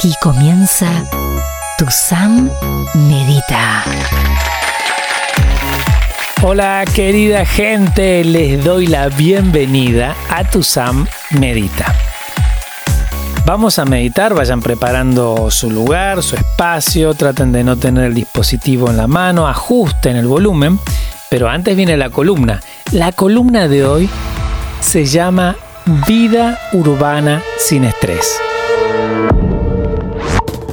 Aquí comienza Tu Sam Medita. Hola querida gente, les doy la bienvenida a Tu Sam Medita. Vamos a meditar, vayan preparando su lugar, su espacio, traten de no tener el dispositivo en la mano, ajusten el volumen, pero antes viene la columna. La columna de hoy se llama Vida Urbana sin Estrés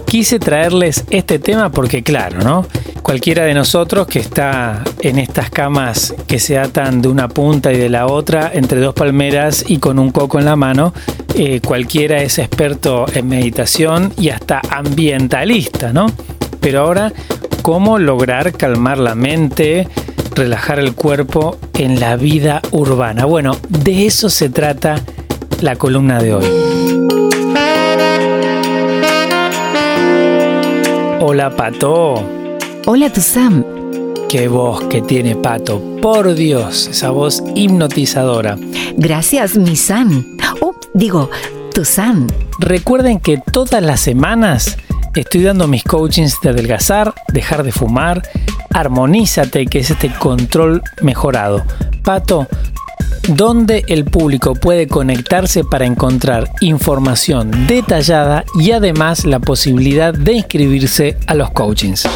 quise traerles este tema porque claro, ¿no? Cualquiera de nosotros que está en estas camas que se atan de una punta y de la otra entre dos palmeras y con un coco en la mano, eh, cualquiera es experto en meditación y hasta ambientalista, ¿no? Pero ahora, ¿cómo lograr calmar la mente, relajar el cuerpo en la vida urbana? Bueno, de eso se trata la columna de hoy. Hola, Pato. Hola, tu Sam. Qué voz que tiene Pato. Por Dios, esa voz hipnotizadora. Gracias, mi Sam. Oh, digo, tu Sam. Recuerden que todas las semanas estoy dando mis coachings de adelgazar, dejar de fumar, armonízate, que es este control mejorado. Pato, donde el público puede conectarse para encontrar información detallada y además la posibilidad de inscribirse a los coachings.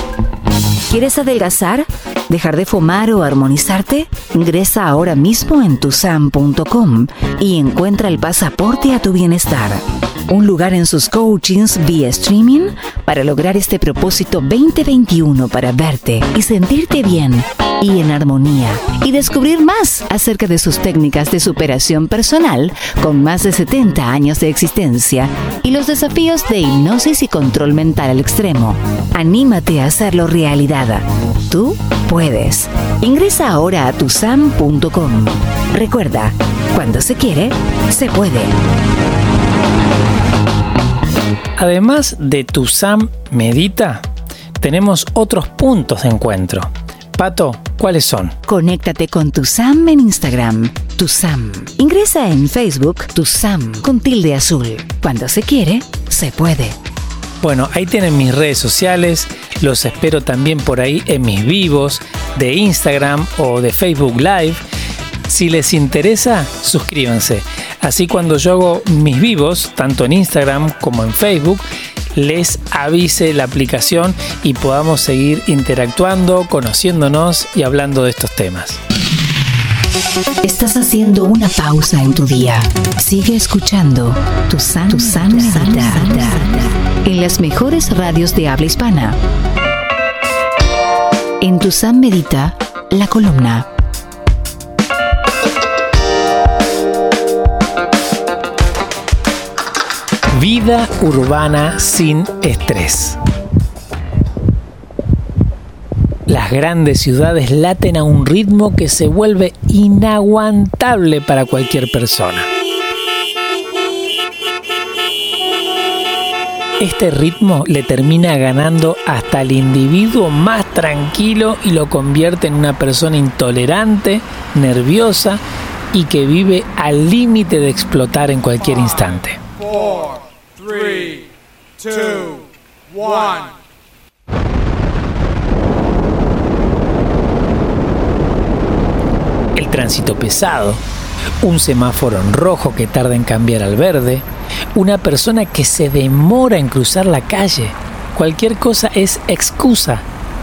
¿Quieres adelgazar? ¿Dejar de fumar o armonizarte? Ingresa ahora mismo en tusam.com y encuentra el pasaporte a tu bienestar. Un lugar en sus coachings vía streaming para lograr este propósito 2021 para verte y sentirte bien y en armonía y descubrir más acerca de sus técnicas de superación personal con más de 70 años de existencia y los desafíos de hipnosis y control mental al extremo. Anímate a hacerlo realidad. Tú puedes. Ingresa ahora a tusam.com. Recuerda, cuando se quiere, se puede. Además de Tusam Medita, tenemos otros puntos de encuentro. Pato, ¿cuáles son? Conéctate con tu Sam en Instagram, tu Sam. Ingresa en Facebook, tu Sam, con tilde azul. Cuando se quiere, se puede. Bueno, ahí tienen mis redes sociales, los espero también por ahí en mis vivos de Instagram o de Facebook Live. Si les interesa, suscríbanse. Así cuando yo hago mis vivos, tanto en Instagram como en Facebook, les avise la aplicación y podamos seguir interactuando, conociéndonos y hablando de estos temas. Estás haciendo una pausa en tu día. Sigue escuchando tu san, tu en las mejores radios de habla hispana. En tu San Medita, la columna Vida urbana sin estrés. Las grandes ciudades laten a un ritmo que se vuelve inaguantable para cualquier persona. Este ritmo le termina ganando hasta el individuo más tranquilo y lo convierte en una persona intolerante, nerviosa y que vive al límite de explotar en cualquier instante. El tránsito pesado, un semáforo en rojo que tarda en cambiar al verde, una persona que se demora en cruzar la calle. Cualquier cosa es excusa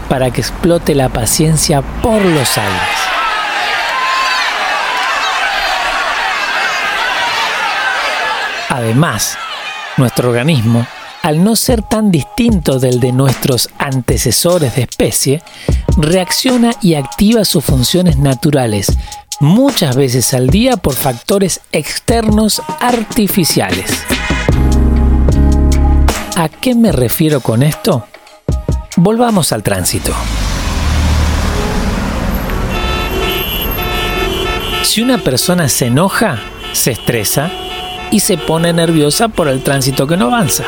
para que explote la paciencia por los aires. Además, nuestro organismo, al no ser tan distinto del de nuestros antecesores de especie, reacciona y activa sus funciones naturales muchas veces al día por factores externos artificiales. ¿A qué me refiero con esto? Volvamos al tránsito. Si una persona se enoja, se estresa, y se pone nerviosa por el tránsito que no avanza.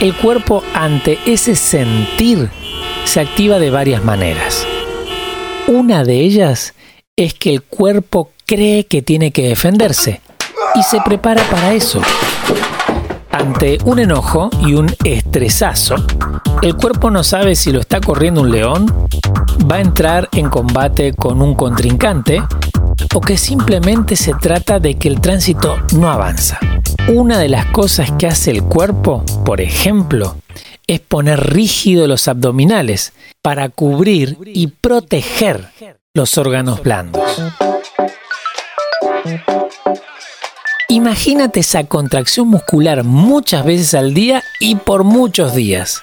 El cuerpo ante ese sentir se activa de varias maneras. Una de ellas es que el cuerpo cree que tiene que defenderse y se prepara para eso. Ante un enojo y un estresazo, el cuerpo no sabe si lo está corriendo un león, va a entrar en combate con un contrincante o que simplemente se trata de que el tránsito no avanza. Una de las cosas que hace el cuerpo, por ejemplo, es poner rígido los abdominales para cubrir y proteger los órganos blandos. Imagínate esa contracción muscular muchas veces al día y por muchos días.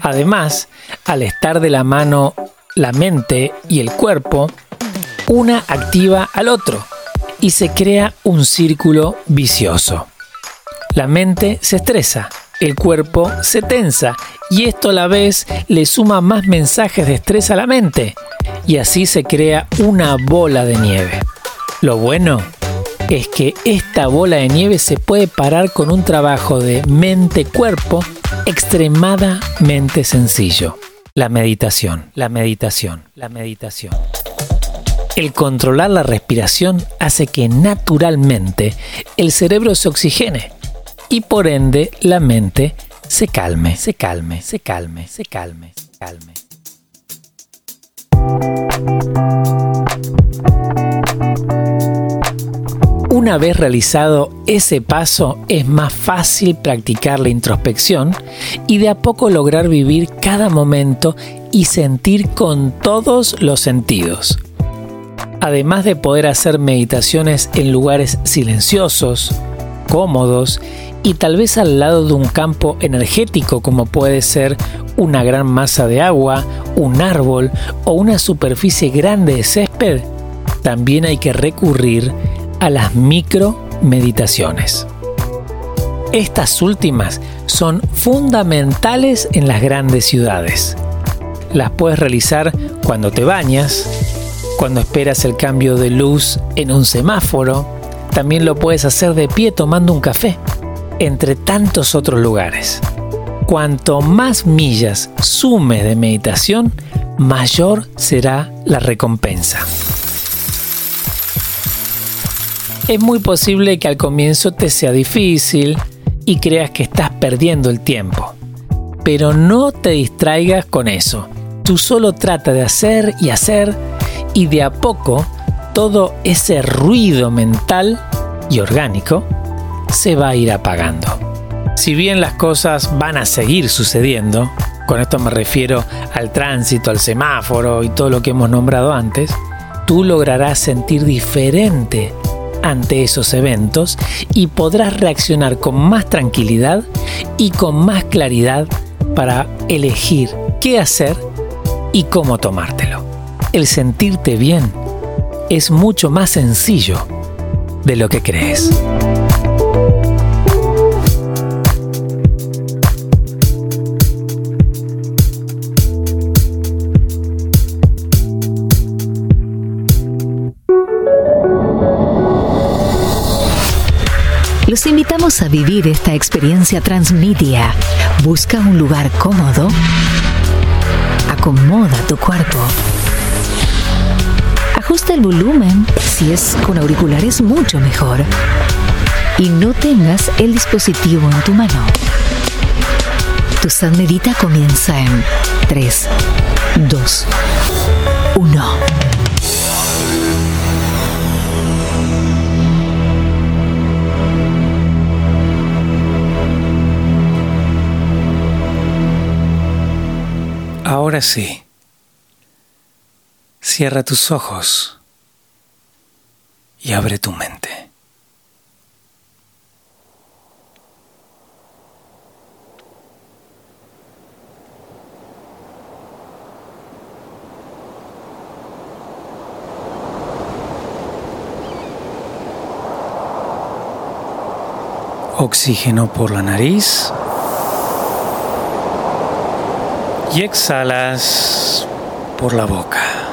Además, al estar de la mano la mente y el cuerpo, una activa al otro y se crea un círculo vicioso. La mente se estresa, el cuerpo se tensa y esto a la vez le suma más mensajes de estrés a la mente y así se crea una bola de nieve. Lo bueno es que esta bola de nieve se puede parar con un trabajo de mente-cuerpo extremadamente sencillo. La meditación, la meditación, la meditación. El controlar la respiración hace que naturalmente el cerebro se oxigene y por ende la mente se calme, se calme, se calme, se calme, se calme. Una vez realizado ese paso es más fácil practicar la introspección y de a poco lograr vivir cada momento y sentir con todos los sentidos además de poder hacer meditaciones en lugares silenciosos, cómodos y tal vez al lado de un campo energético como puede ser una gran masa de agua, un árbol o una superficie grande de césped, también hay que recurrir a las micro meditaciones. Estas últimas son fundamentales en las grandes ciudades. Las puedes realizar cuando te bañas, cuando esperas el cambio de luz en un semáforo, también lo puedes hacer de pie tomando un café, entre tantos otros lugares. Cuanto más millas sumes de meditación, mayor será la recompensa. Es muy posible que al comienzo te sea difícil y creas que estás perdiendo el tiempo. Pero no te distraigas con eso. Tú solo trata de hacer y hacer y de a poco todo ese ruido mental y orgánico se va a ir apagando. Si bien las cosas van a seguir sucediendo, con esto me refiero al tránsito, al semáforo y todo lo que hemos nombrado antes, tú lograrás sentir diferente ante esos eventos y podrás reaccionar con más tranquilidad y con más claridad para elegir qué hacer y cómo tomártelo el sentirte bien es mucho más sencillo de lo que crees. Los invitamos a vivir esta experiencia transmedia. Busca un lugar cómodo. Acomoda tu cuerpo Ajusta el volumen, si es con auriculares mucho mejor. Y no tengas el dispositivo en tu mano. Tu San Medita comienza en 3, 2, 1. Ahora sí. Cierra tus ojos y abre tu mente. Oxígeno por la nariz y exhalas por la boca.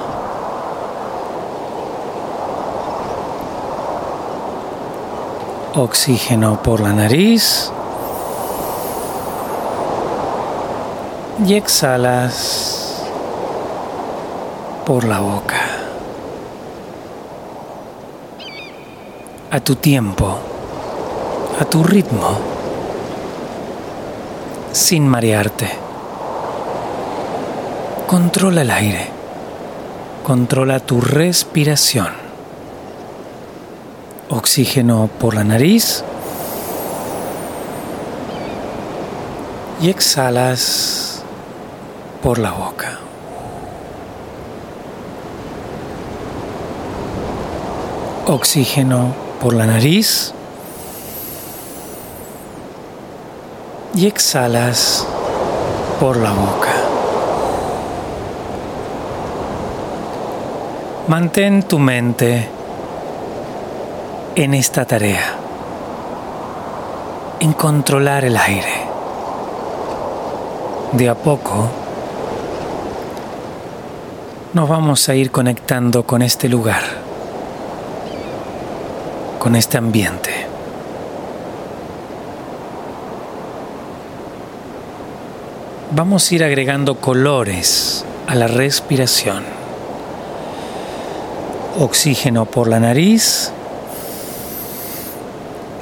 Oxígeno por la nariz y exhalas por la boca. A tu tiempo, a tu ritmo, sin marearte. Controla el aire. Controla tu respiración. Oxígeno por la nariz. Y exhalas por la boca. Oxígeno por la nariz. y exhalas por la boca. Mantén tu mente en esta tarea, en controlar el aire. De a poco nos vamos a ir conectando con este lugar, con este ambiente. vamos a ir agregando colores a la respiración. Oxígeno por la nariz.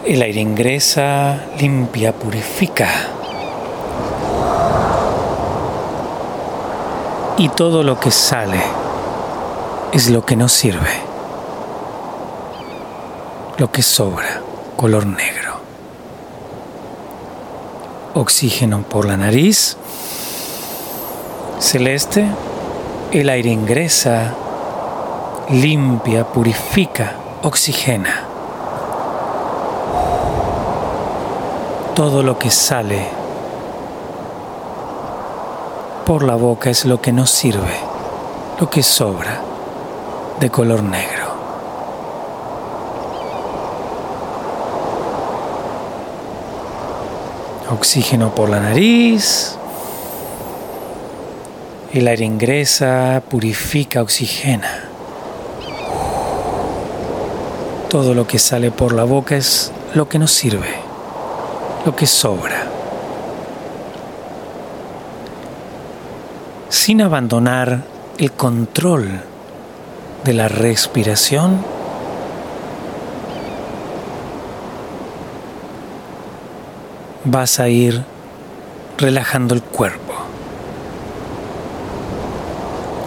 El aire ingresa, limpia, purifica. Y todo lo que sale es lo que nos sirve. Lo que sobra, color negro. Oxígeno por la nariz celeste, el aire ingresa, limpia, purifica, oxigena. Todo lo que sale por la boca es lo que nos sirve, lo que sobra de color negro. Oxígeno por la nariz, el aire ingresa, purifica, oxigena. Todo lo que sale por la boca es lo que nos sirve, lo que sobra. Sin abandonar el control de la respiración, vas a ir relajando el cuerpo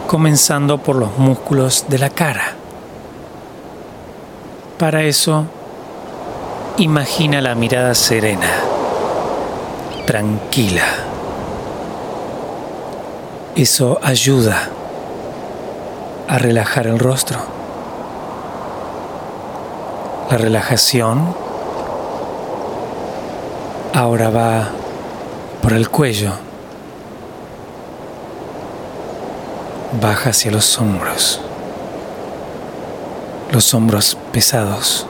comenzando por los músculos de la cara. Para eso, imagina la mirada serena, tranquila. Eso ayuda a relajar el rostro. La relajación ahora va por el cuello baja hacia los hombros, los hombros pesados,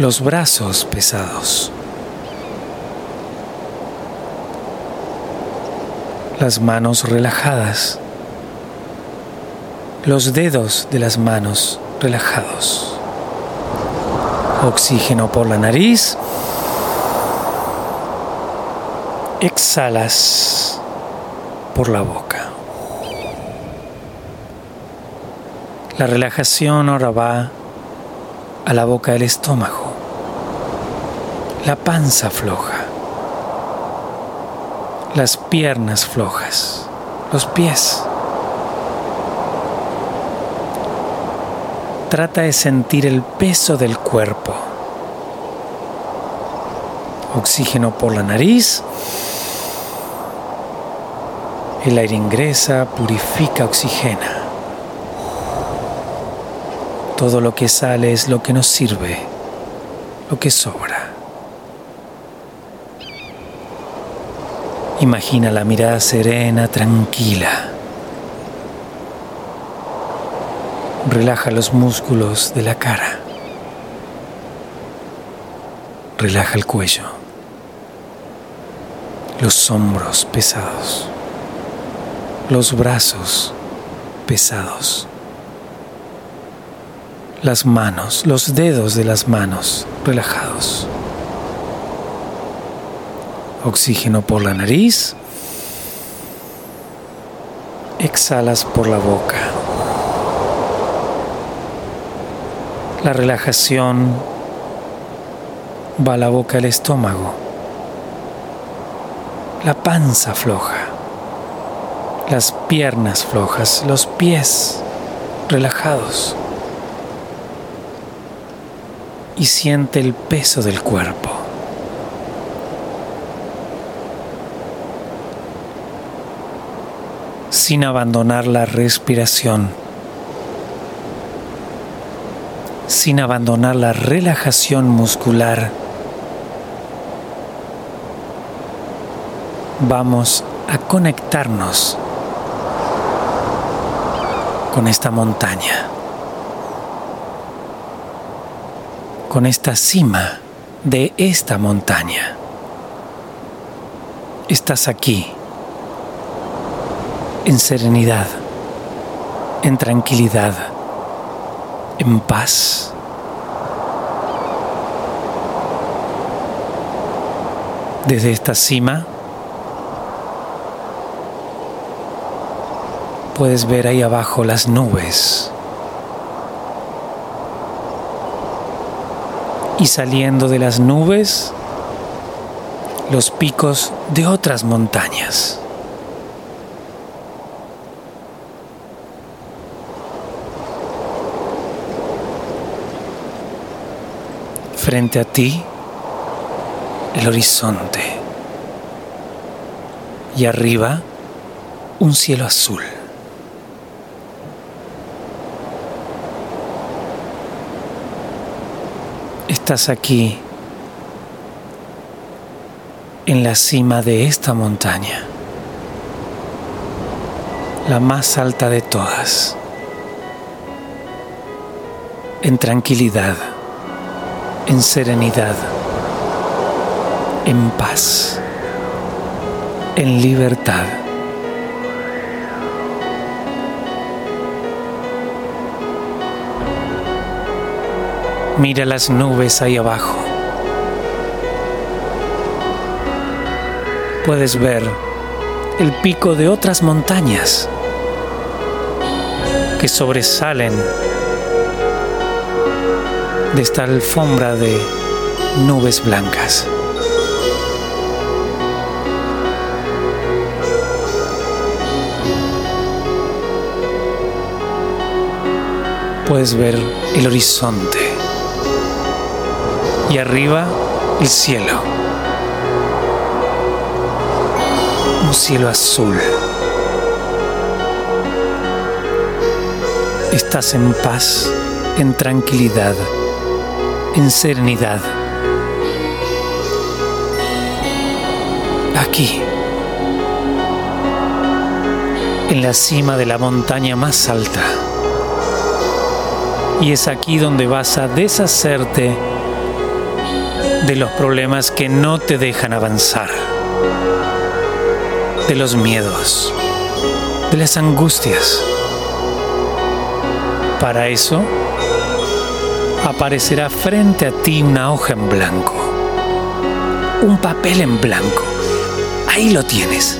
los brazos pesados, las manos relajadas, los dedos de las manos relajados, oxígeno por la nariz, exhalas por la boca. La relajación ahora va a la boca del estómago, la panza floja, las piernas flojas, los pies. Trata de sentir el peso del cuerpo. Oxígeno por la nariz el aire ingresa, purifica, oxigena. Todo lo que sale es lo que nos sirve, lo que sobra. Imagina la mirada serena, tranquila. Relaja los músculos de la cara. Relaja el cuello. Los hombros pesados los brazos pesados, las manos, los dedos de las manos relajados. Oxígeno por la nariz, exhalas por la boca. La relajación va a la boca del estómago, la panza floja, las piernas flojas, los pies relajados. Y siente el peso del cuerpo. Sin abandonar la respiración. Sin abandonar la relajación muscular vamos a conectarnos con esta montaña, con esta cima de esta montaña. Estás aquí, en serenidad, en tranquilidad, en paz. Desde esta cima, puedes ver ahí abajo las nubes. Y saliendo de las nubes, los picos de otras montañas. Frente a ti, el horizonte. Y arriba, un cielo azul. estás aquí en la cima de esta montaña, la más alta de todas, en tranquilidad, en serenidad, en paz, en libertad. Mira las nubes ahí abajo. Puedes ver el pico de otras montañas que sobresalen de esta alfombra de nubes blancas. Puedes ver el horizonte y arriba el cielo. Un cielo azul. Estás en paz, en tranquilidad, en serenidad. Aquí, en la cima de la montaña más alta. Y es aquí donde vas a deshacerte de los problemas que no te dejan avanzar, de los miedos, de las angustias. Para eso, aparecerá frente a ti una hoja en blanco, un papel en blanco. Ahí lo tienes.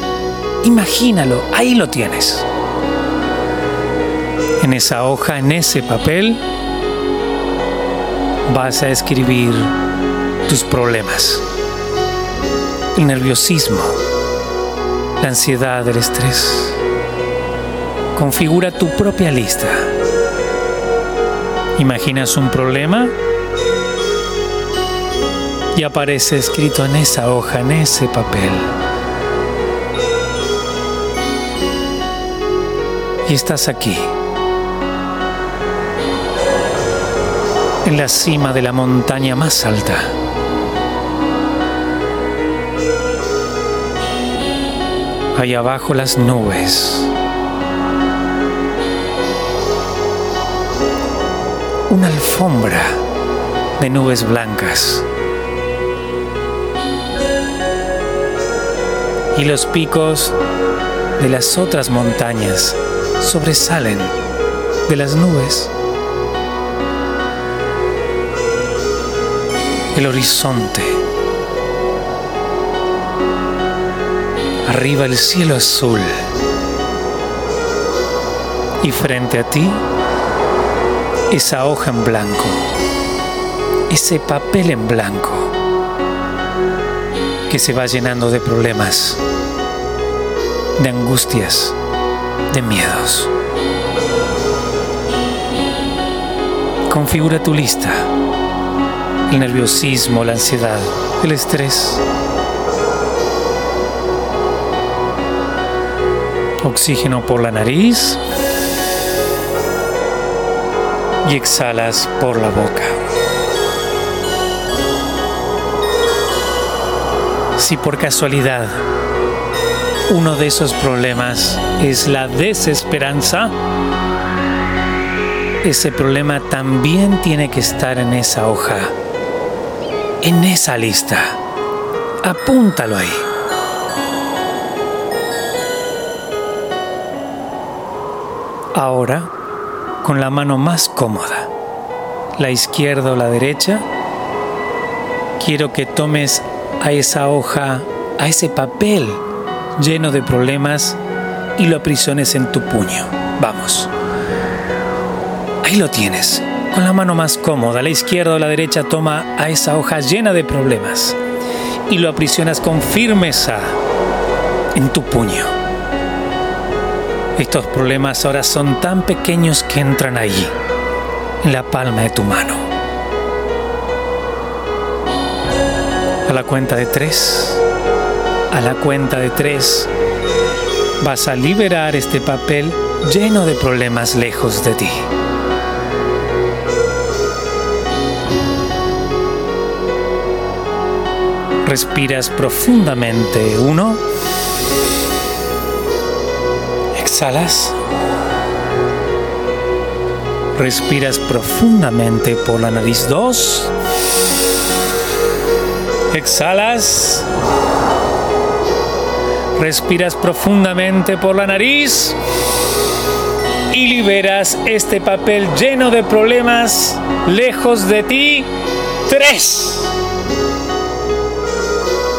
Imagínalo, ahí lo tienes. En esa hoja, en ese papel, vas a escribir tus problemas, el nerviosismo, la ansiedad, el estrés. Configura tu propia lista. Imaginas un problema y aparece escrito en esa hoja, en ese papel. Y estás aquí. en la cima de la montaña más alta. Ahí abajo las nubes. Una alfombra de nubes blancas. Y los picos de las otras montañas sobresalen de las nubes. El horizonte arriba el cielo azul y frente a ti esa hoja en blanco, ese papel en blanco que se va llenando de problemas de angustias, de miedos. Configura tu lista. El nerviosismo, la ansiedad, el estrés. Oxígeno por la nariz y exhalas por la boca. Si por casualidad uno de esos problemas es la desesperanza, ese problema también tiene que estar en esa hoja, en esa lista. Apúntalo ahí. Ahora, con la mano más cómoda, la izquierda o la derecha, quiero que tomes a esa hoja, a ese papel lleno de problemas y lo aprisiones en tu puño. Vamos. Ahí lo tienes. Con la mano más cómoda, la izquierda o la derecha, toma a esa hoja llena de problemas y lo aprisionas con firmeza en tu puño. Estos problemas ahora son tan pequeños que entran allí, en la palma de tu mano. A la cuenta de tres, a la cuenta de tres, vas a liberar este papel lleno de problemas lejos de ti. Respiras profundamente. Uno. Exhalas. Respiras profundamente por la nariz. Dos. Exhalas. Respiras profundamente por la nariz y liberas este papel lleno de problemas lejos de ti. Tres.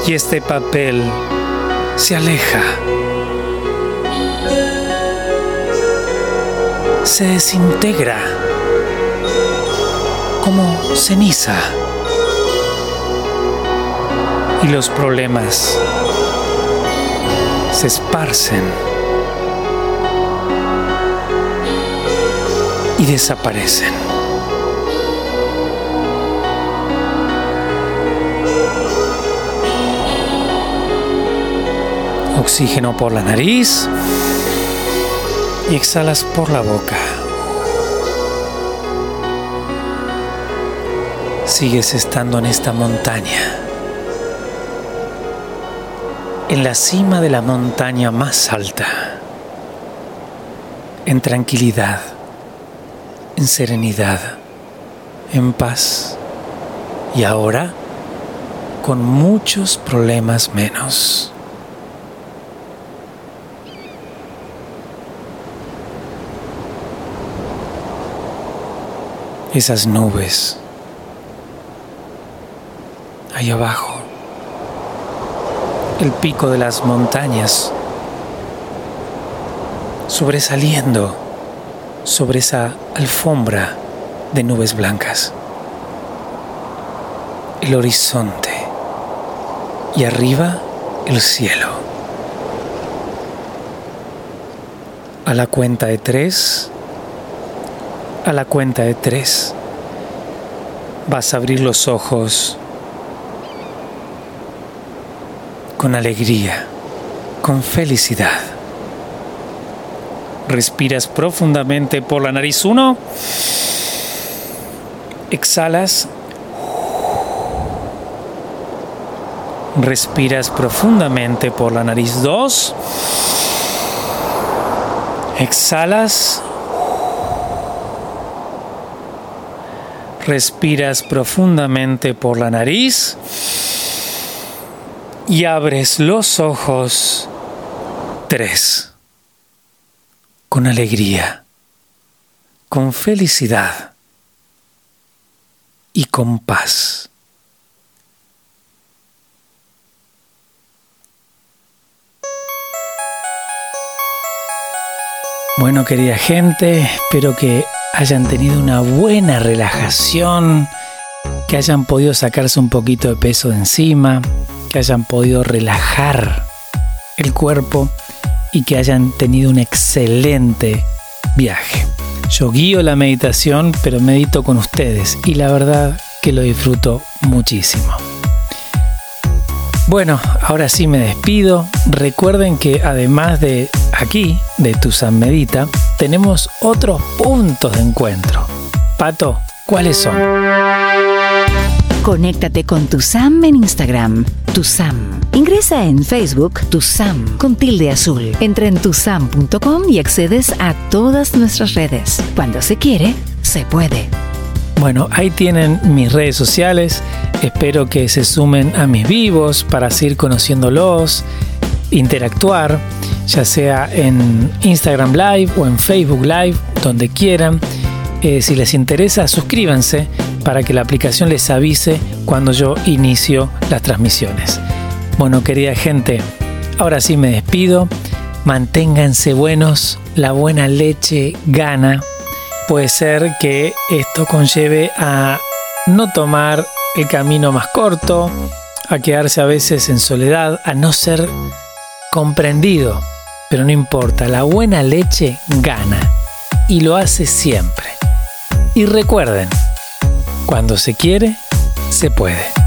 Y este papel se aleja. Se desintegra como ceniza. Y los problemas se esparcen y desaparecen. Oxígeno por la nariz y exhalas por la boca. Sigues estando en esta montaña en la cima de la montaña más alta, en tranquilidad, en serenidad, en paz y ahora con muchos problemas menos. Esas nubes ahí abajo el pico de las montañas, sobresaliendo sobre esa alfombra de nubes blancas. El horizonte y arriba el cielo. A la cuenta de tres, a la cuenta de tres, vas a abrir los ojos con alegría, con felicidad. Respiras profundamente por la nariz. Uno. Exhalas. Respiras profundamente por la nariz. Dos. Exhalas. Respiras profundamente por la nariz y abres los ojos. Tres. Con alegría, con felicidad y con paz. Bueno, querida gente, espero que hayan tenido una buena relajación, que hayan podido sacarse un poquito de peso de encima, que hayan podido relajar el cuerpo y que hayan tenido un excelente viaje. Yo guío la meditación, pero medito con ustedes y la verdad que lo disfruto muchísimo. Bueno, ahora sí me despido. Recuerden que además de aquí, de Tusan Medita, tenemos otros puntos de encuentro. Pato, ¿cuáles son? Conéctate con tu Sam en Instagram, tu Sam. Ingresa en Facebook, tu Sam, con tilde azul. Entra en tusam.com y accedes a todas nuestras redes. Cuando se quiere, se puede. Bueno, ahí tienen mis redes sociales. Espero que se sumen a mis vivos para seguir conociéndolos, interactuar, ya sea en Instagram Live o en Facebook Live, donde quieran. Eh, si les interesa, suscríbanse para que la aplicación les avise cuando yo inicio las transmisiones. Bueno, querida gente, ahora sí me despido. Manténganse buenos, la buena leche gana. Puede ser que esto conlleve a no tomar el camino más corto, a quedarse a veces en soledad, a no ser comprendido. Pero no importa, la buena leche gana y lo hace siempre. Y recuerden, cuando se quiere, se puede.